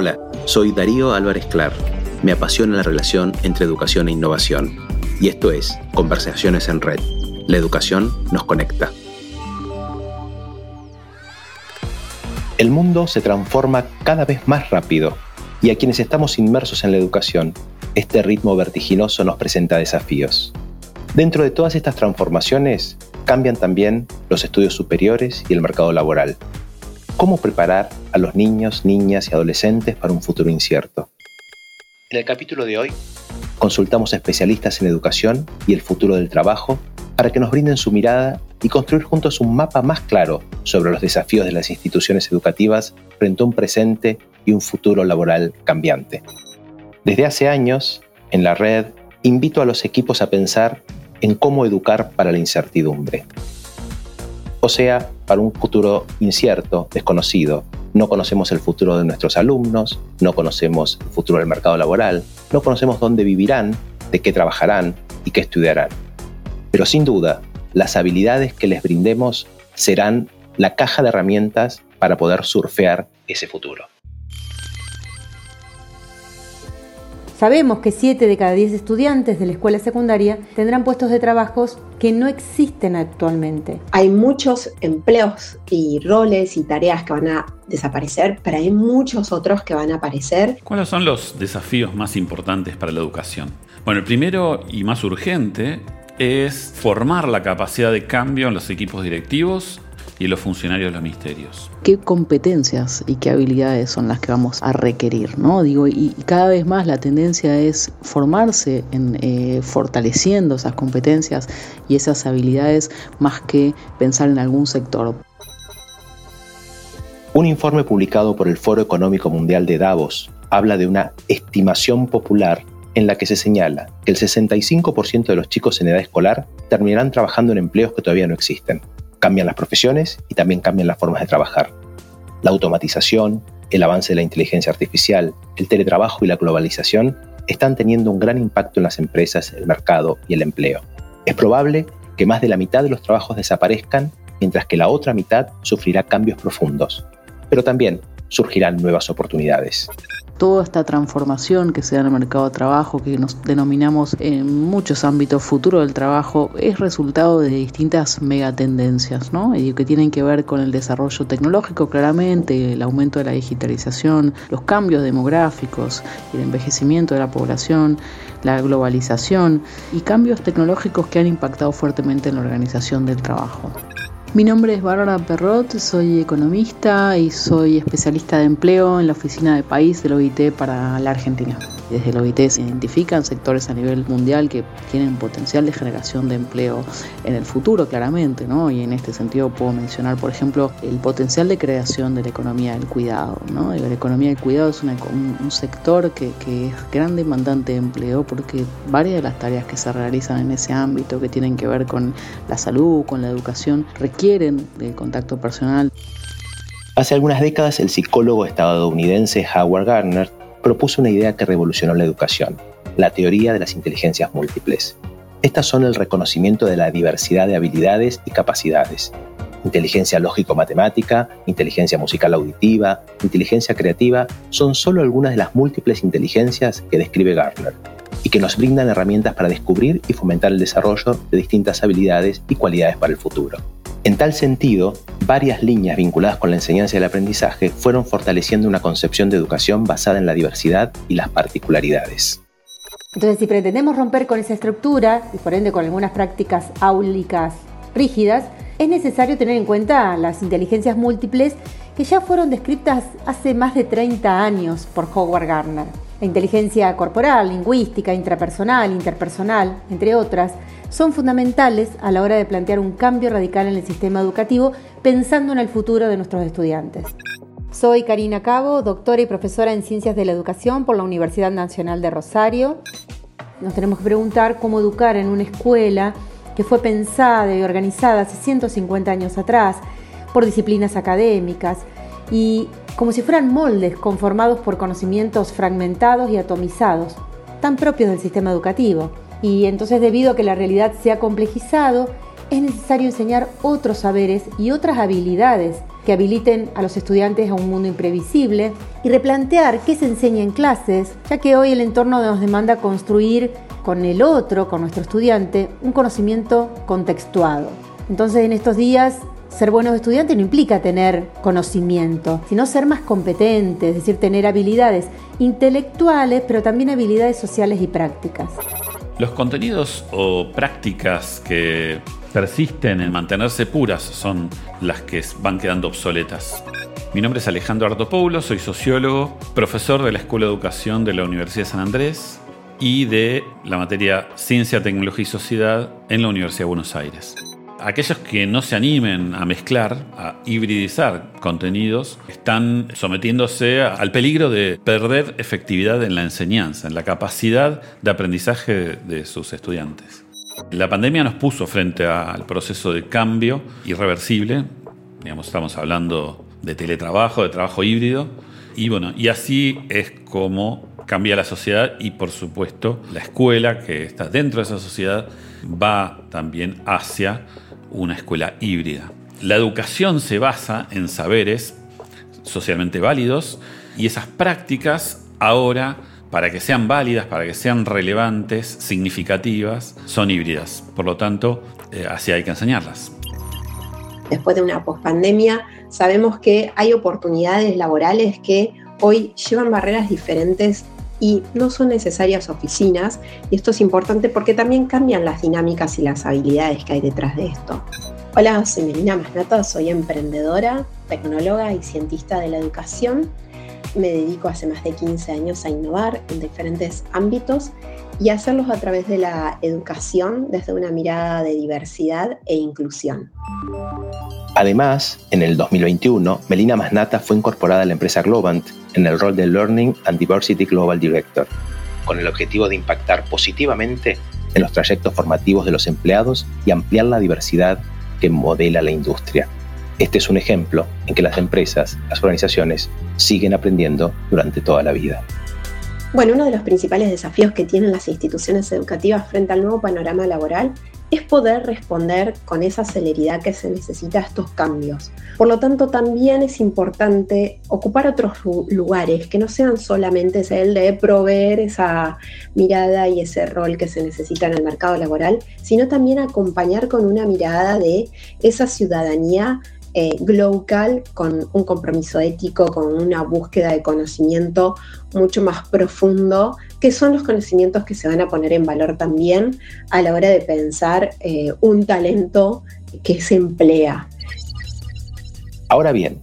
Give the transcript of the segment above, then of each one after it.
Hola, soy Darío Álvarez Clar. Me apasiona la relación entre educación e innovación. Y esto es Conversaciones en Red. La educación nos conecta. El mundo se transforma cada vez más rápido y a quienes estamos inmersos en la educación, este ritmo vertiginoso nos presenta desafíos. Dentro de todas estas transformaciones, cambian también los estudios superiores y el mercado laboral cómo preparar a los niños, niñas y adolescentes para un futuro incierto. En el capítulo de hoy, consultamos a especialistas en educación y el futuro del trabajo para que nos brinden su mirada y construir juntos un mapa más claro sobre los desafíos de las instituciones educativas frente a un presente y un futuro laboral cambiante. Desde hace años, en la red, invito a los equipos a pensar en cómo educar para la incertidumbre o sea, para un futuro incierto, desconocido. No conocemos el futuro de nuestros alumnos, no conocemos el futuro del mercado laboral, no conocemos dónde vivirán, de qué trabajarán y qué estudiarán. Pero sin duda, las habilidades que les brindemos serán la caja de herramientas para poder surfear ese futuro. Sabemos que 7 de cada 10 estudiantes de la escuela secundaria tendrán puestos de trabajos que no existen actualmente. Hay muchos empleos y roles y tareas que van a desaparecer, pero hay muchos otros que van a aparecer. ¿Cuáles son los desafíos más importantes para la educación? Bueno, el primero y más urgente es formar la capacidad de cambio en los equipos directivos y los funcionarios de los ministerios. ¿Qué competencias y qué habilidades son las que vamos a requerir? ¿no? Digo, y, cada vez más la tendencia es formarse en eh, fortaleciendo esas competencias y esas habilidades más que pensar en algún sector. Un informe publicado por el Foro Económico Mundial de Davos habla de una estimación popular en la que se señala que el 65% de los chicos en edad escolar terminarán trabajando en empleos que todavía no existen cambian las profesiones y también cambian las formas de trabajar. La automatización, el avance de la inteligencia artificial, el teletrabajo y la globalización están teniendo un gran impacto en las empresas, el mercado y el empleo. Es probable que más de la mitad de los trabajos desaparezcan, mientras que la otra mitad sufrirá cambios profundos. Pero también surgirán nuevas oportunidades toda esta transformación que se da en el mercado de trabajo, que nos denominamos en muchos ámbitos futuro del trabajo, es resultado de distintas megatendencias, ¿no? Y que tienen que ver con el desarrollo tecnológico, claramente, el aumento de la digitalización, los cambios demográficos, el envejecimiento de la población, la globalización y cambios tecnológicos que han impactado fuertemente en la organización del trabajo. Mi nombre es Bárbara Perrot, soy economista y soy especialista de empleo en la oficina de país del OIT para la Argentina. Desde el OIT se identifican sectores a nivel mundial que tienen potencial de generación de empleo en el futuro, claramente, ¿no? Y en este sentido puedo mencionar, por ejemplo, el potencial de creación de la economía del cuidado, ¿no? La economía del cuidado es un, sector que, que es gran demandante de empleo porque varias de las tareas que se realizan en ese ámbito que tienen que ver con la salud, con la educación, requieren contacto personal. Hace algunas décadas el psicólogo estadounidense Howard Gardner propuso una idea que revolucionó la educación, la teoría de las inteligencias múltiples. Estas son el reconocimiento de la diversidad de habilidades y capacidades. Inteligencia lógico-matemática, inteligencia musical auditiva, inteligencia creativa son solo algunas de las múltiples inteligencias que describe Gardner y que nos brindan herramientas para descubrir y fomentar el desarrollo de distintas habilidades y cualidades para el futuro. En tal sentido, varias líneas vinculadas con la enseñanza y el aprendizaje fueron fortaleciendo una concepción de educación basada en la diversidad y las particularidades. Entonces, si pretendemos romper con esa estructura, y por ende con algunas prácticas áulicas rígidas, es necesario tener en cuenta las inteligencias múltiples que ya fueron descritas hace más de 30 años por Howard Gardner. La inteligencia corporal, lingüística, intrapersonal, interpersonal, entre otras, son fundamentales a la hora de plantear un cambio radical en el sistema educativo pensando en el futuro de nuestros estudiantes. Soy Karina Cabo, doctora y profesora en Ciencias de la Educación por la Universidad Nacional de Rosario. Nos tenemos que preguntar cómo educar en una escuela que fue pensada y organizada hace 150 años atrás por disciplinas académicas y como si fueran moldes conformados por conocimientos fragmentados y atomizados, tan propios del sistema educativo. Y entonces debido a que la realidad se ha complejizado, es necesario enseñar otros saberes y otras habilidades que habiliten a los estudiantes a un mundo imprevisible y replantear qué se enseña en clases, ya que hoy el entorno nos demanda construir con el otro, con nuestro estudiante, un conocimiento contextuado. Entonces en estos días ser buenos estudiantes no implica tener conocimiento, sino ser más competentes, es decir, tener habilidades intelectuales, pero también habilidades sociales y prácticas. Los contenidos o prácticas que persisten en mantenerse puras son las que van quedando obsoletas. Mi nombre es Alejandro Artopoulos, soy sociólogo, profesor de la Escuela de Educación de la Universidad de San Andrés y de la materia Ciencia, Tecnología y Sociedad en la Universidad de Buenos Aires aquellos que no se animen a mezclar, a hibridizar contenidos, están sometiéndose al peligro de perder efectividad en la enseñanza, en la capacidad de aprendizaje de sus estudiantes. La pandemia nos puso frente al proceso de cambio irreversible, digamos, estamos hablando de teletrabajo, de trabajo híbrido, y bueno, y así es como cambia la sociedad y por supuesto la escuela que está dentro de esa sociedad va también hacia una escuela híbrida. La educación se basa en saberes socialmente válidos y esas prácticas ahora, para que sean válidas, para que sean relevantes, significativas, son híbridas. Por lo tanto, eh, así hay que enseñarlas. Después de una pospandemia, sabemos que hay oportunidades laborales que hoy llevan barreras diferentes y no son necesarias oficinas. Y esto es importante porque también cambian las dinámicas y las habilidades que hay detrás de esto. Hola, soy Melina soy emprendedora, tecnóloga y cientista de la educación. Me dedico hace más de 15 años a innovar en diferentes ámbitos y hacerlos a través de la educación desde una mirada de diversidad e inclusión. Además, en el 2021, Melina Masnata fue incorporada a la empresa Globant en el rol de Learning and Diversity Global Director, con el objetivo de impactar positivamente en los trayectos formativos de los empleados y ampliar la diversidad que modela la industria. Este es un ejemplo en que las empresas, las organizaciones, siguen aprendiendo durante toda la vida. Bueno, uno de los principales desafíos que tienen las instituciones educativas frente al nuevo panorama laboral es poder responder con esa celeridad que se necesita a estos cambios. Por lo tanto, también es importante ocupar otros lugares que no sean solamente el de proveer esa mirada y ese rol que se necesita en el mercado laboral, sino también acompañar con una mirada de esa ciudadanía eh, con un compromiso ético, con una búsqueda de conocimiento mucho más profundo, que son los conocimientos que se van a poner en valor también a la hora de pensar eh, un talento que se emplea. Ahora bien,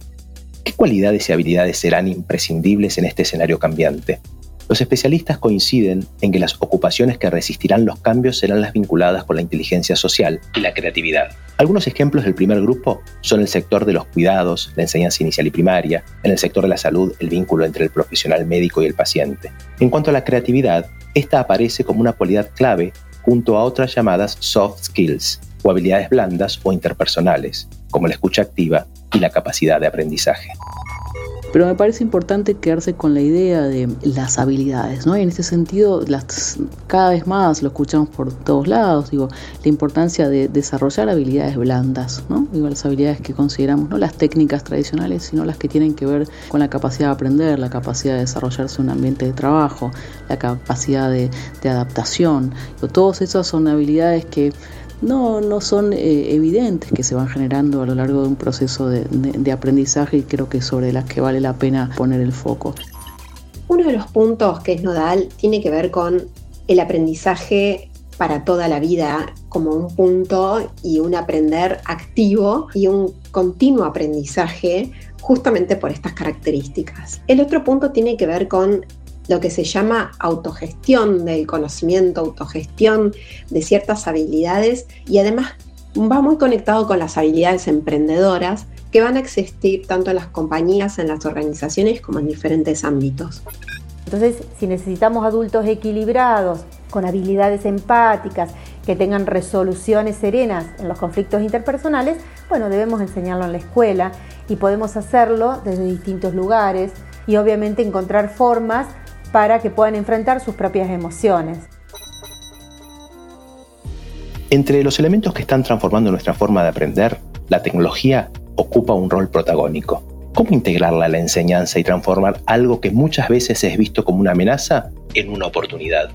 ¿qué cualidades y habilidades serán imprescindibles en este escenario cambiante? Los especialistas coinciden en que las ocupaciones que resistirán los cambios serán las vinculadas con la inteligencia social y la creatividad. Algunos ejemplos del primer grupo son el sector de los cuidados, la enseñanza inicial y primaria, en el sector de la salud, el vínculo entre el profesional médico y el paciente. En cuanto a la creatividad, esta aparece como una cualidad clave junto a otras llamadas soft skills, o habilidades blandas o interpersonales, como la escucha activa y la capacidad de aprendizaje. Pero me parece importante quedarse con la idea de las habilidades, ¿no? Y en este sentido, las, cada vez más lo escuchamos por todos lados, digo, la importancia de desarrollar habilidades blandas, ¿no? Digo, las habilidades que consideramos, no las técnicas tradicionales, sino las que tienen que ver con la capacidad de aprender, la capacidad de desarrollarse en un ambiente de trabajo, la capacidad de, de adaptación. Todas esas son habilidades que no, no son eh, evidentes que se van generando a lo largo de un proceso de, de aprendizaje y creo que sobre las que vale la pena poner el foco. Uno de los puntos que es nodal tiene que ver con el aprendizaje para toda la vida como un punto y un aprender activo y un continuo aprendizaje justamente por estas características. El otro punto tiene que ver con lo que se llama autogestión del conocimiento, autogestión de ciertas habilidades y además va muy conectado con las habilidades emprendedoras que van a existir tanto en las compañías, en las organizaciones como en diferentes ámbitos. Entonces, si necesitamos adultos equilibrados, con habilidades empáticas, que tengan resoluciones serenas en los conflictos interpersonales, bueno, debemos enseñarlo en la escuela y podemos hacerlo desde distintos lugares y obviamente encontrar formas para que puedan enfrentar sus propias emociones. Entre los elementos que están transformando nuestra forma de aprender, la tecnología ocupa un rol protagónico. ¿Cómo integrarla a la enseñanza y transformar algo que muchas veces es visto como una amenaza en una oportunidad?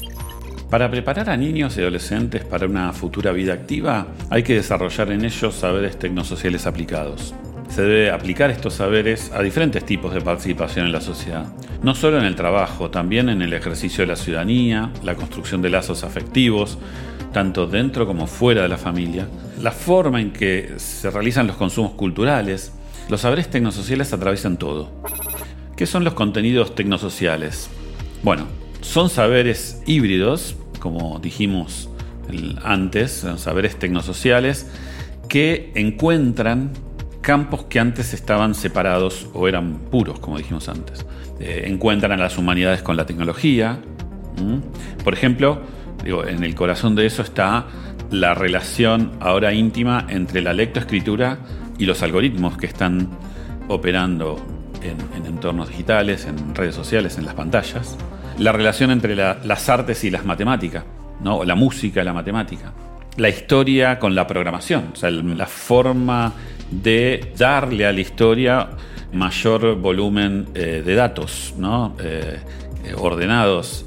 Para preparar a niños y adolescentes para una futura vida activa, hay que desarrollar en ellos saberes tecnosociales aplicados. Se debe aplicar estos saberes a diferentes tipos de participación en la sociedad, no solo en el trabajo, también en el ejercicio de la ciudadanía, la construcción de lazos afectivos, tanto dentro como fuera de la familia, la forma en que se realizan los consumos culturales, los saberes tecnosociales atraviesan todo. ¿Qué son los contenidos tecnosociales? Bueno, son saberes híbridos como dijimos antes, saberes tecnosociales, que encuentran campos que antes estaban separados o eran puros, como dijimos antes. Eh, encuentran a las humanidades con la tecnología. Por ejemplo, en el corazón de eso está la relación ahora íntima entre la lectoescritura y los algoritmos que están operando en entornos digitales, en redes sociales, en las pantallas la relación entre las artes y las matemáticas, ¿no? la música y la matemática. La historia con la programación, o sea, la forma de darle a la historia mayor volumen eh, de datos, ¿no? Eh, eh, ordenados,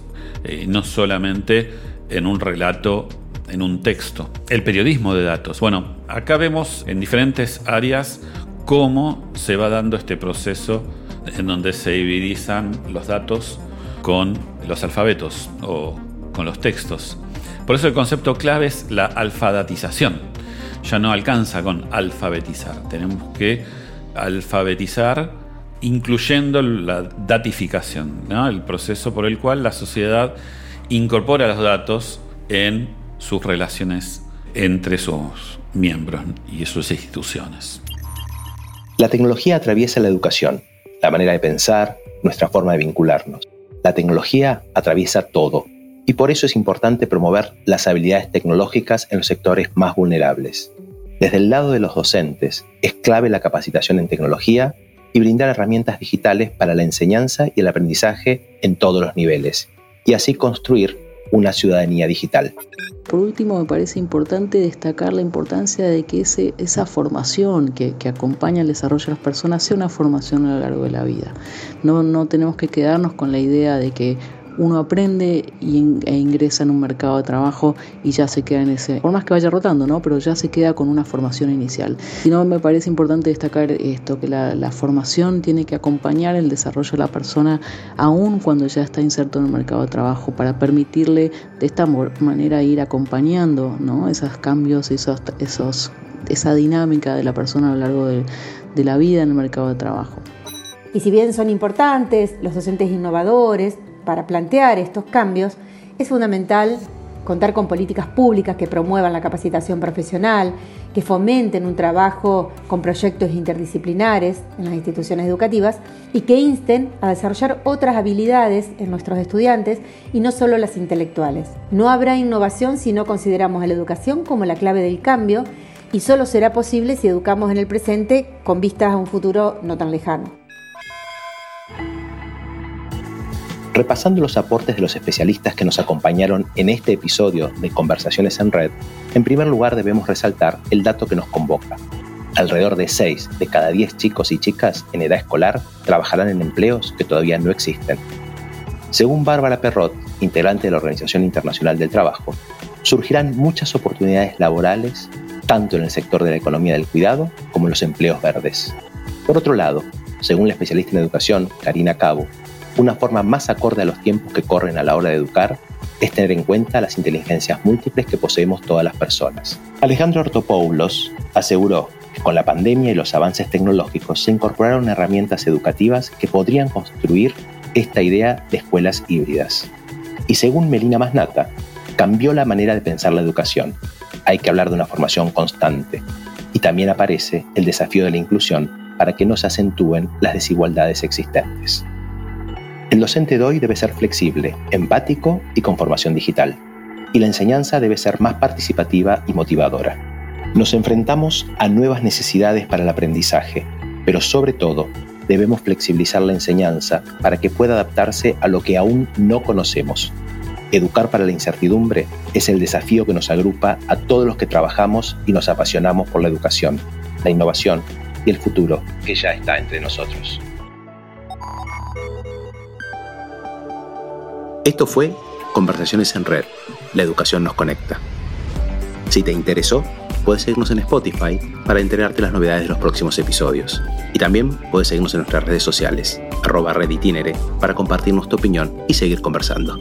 no solamente en un relato, en un texto. El periodismo de datos. Bueno, acá vemos en diferentes áreas cómo se va dando este proceso en donde se hibridizan los datos con los alfabetos o con los textos. Por eso el concepto clave es la alfabetización. Ya no alcanza con alfabetizar. Tenemos que alfabetizar incluyendo la datificación, el proceso por el cual la sociedad incorpora los datos en sus relaciones entre sus miembros y sus instituciones. La tecnología atraviesa la educación, la manera de pensar, nuestra forma de vincularnos. La tecnología atraviesa todo y por eso es importante promover las habilidades tecnológicas en los sectores más vulnerables. Desde el lado de los docentes, es clave la capacitación en tecnología y brindar herramientas digitales para la enseñanza y el aprendizaje en todos los niveles, y así construir una ciudadanía digital. Por último, me parece importante destacar la importancia de que ese, esa formación que, acompaña el desarrollo de las personas sea una formación a lo largo de la vida. No, no tenemos que quedarnos con la idea de que uno aprende e ingresa en un mercado de trabajo y ya se queda en ese, por más que vaya rotando, ¿no? Pero ya se queda con una formación inicial. Si no, me parece importante destacar esto, que la, formación tiene que acompañar el desarrollo de la persona aún cuando ya está inserto en el mercado de trabajo, para permitirle de esta manera ir acompañando, ¿no? Esos cambios, esos, esa dinámica de la persona a lo largo de, de la vida en el mercado de trabajo. Y si bien son importantes los docentes innovadores, para plantear estos cambios, es fundamental contar con políticas públicas que promuevan la capacitación profesional, que fomenten un trabajo con proyectos interdisciplinares en las instituciones educativas y que insten a desarrollar otras habilidades en nuestros estudiantes y no solo las intelectuales. No habrá innovación si no consideramos la educación como la clave del cambio y solo será posible si educamos en el presente con vistas a un futuro no tan lejano. Repasando los aportes de los especialistas que nos acompañaron en este episodio de Conversaciones en Red, en primer lugar debemos resaltar el dato que nos convoca. Alrededor de 6 de cada 10 chicos y chicas en edad escolar trabajarán en empleos que todavía no existen. Según Bárbara Perrot, integrante de la Organización Internacional del Trabajo, surgirán muchas oportunidades laborales tanto en el sector de la economía del cuidado como en los empleos verdes. Por otro lado, según la especialista en educación, Karina Cabo, una forma más acorde a los tiempos que corren a la hora de educar es tener en cuenta las inteligencias múltiples que poseemos todas las personas. Alejandro Ortopoulos aseguró que con la pandemia y los avances tecnológicos se incorporaron herramientas educativas que podrían construir esta idea de escuelas híbridas. Y según Melina Masnata, cambió la manera de pensar la educación. Hay que hablar de una formación constante. Y también aparece el desafío de la inclusión para que no se acentúen las desigualdades existentes. El docente de hoy debe ser flexible, empático y con formación digital. Y la enseñanza debe ser más participativa y motivadora. Nos enfrentamos a nuevas necesidades para el aprendizaje, pero sobre todo debemos flexibilizar la enseñanza para que pueda adaptarse a lo que aún no conocemos. Educar para la incertidumbre es el desafío que nos agrupa a todos los que trabajamos y nos apasionamos por la educación, la innovación y el futuro que ya está entre nosotros. Esto fue Conversaciones en Red. La educación nos conecta. Si te interesó, puedes seguirnos en Spotify para enterarte las novedades de los próximos episodios. Y también puedes seguirnos en nuestras redes sociales, arroba reditinere, para compartirnos tu opinión y seguir conversando.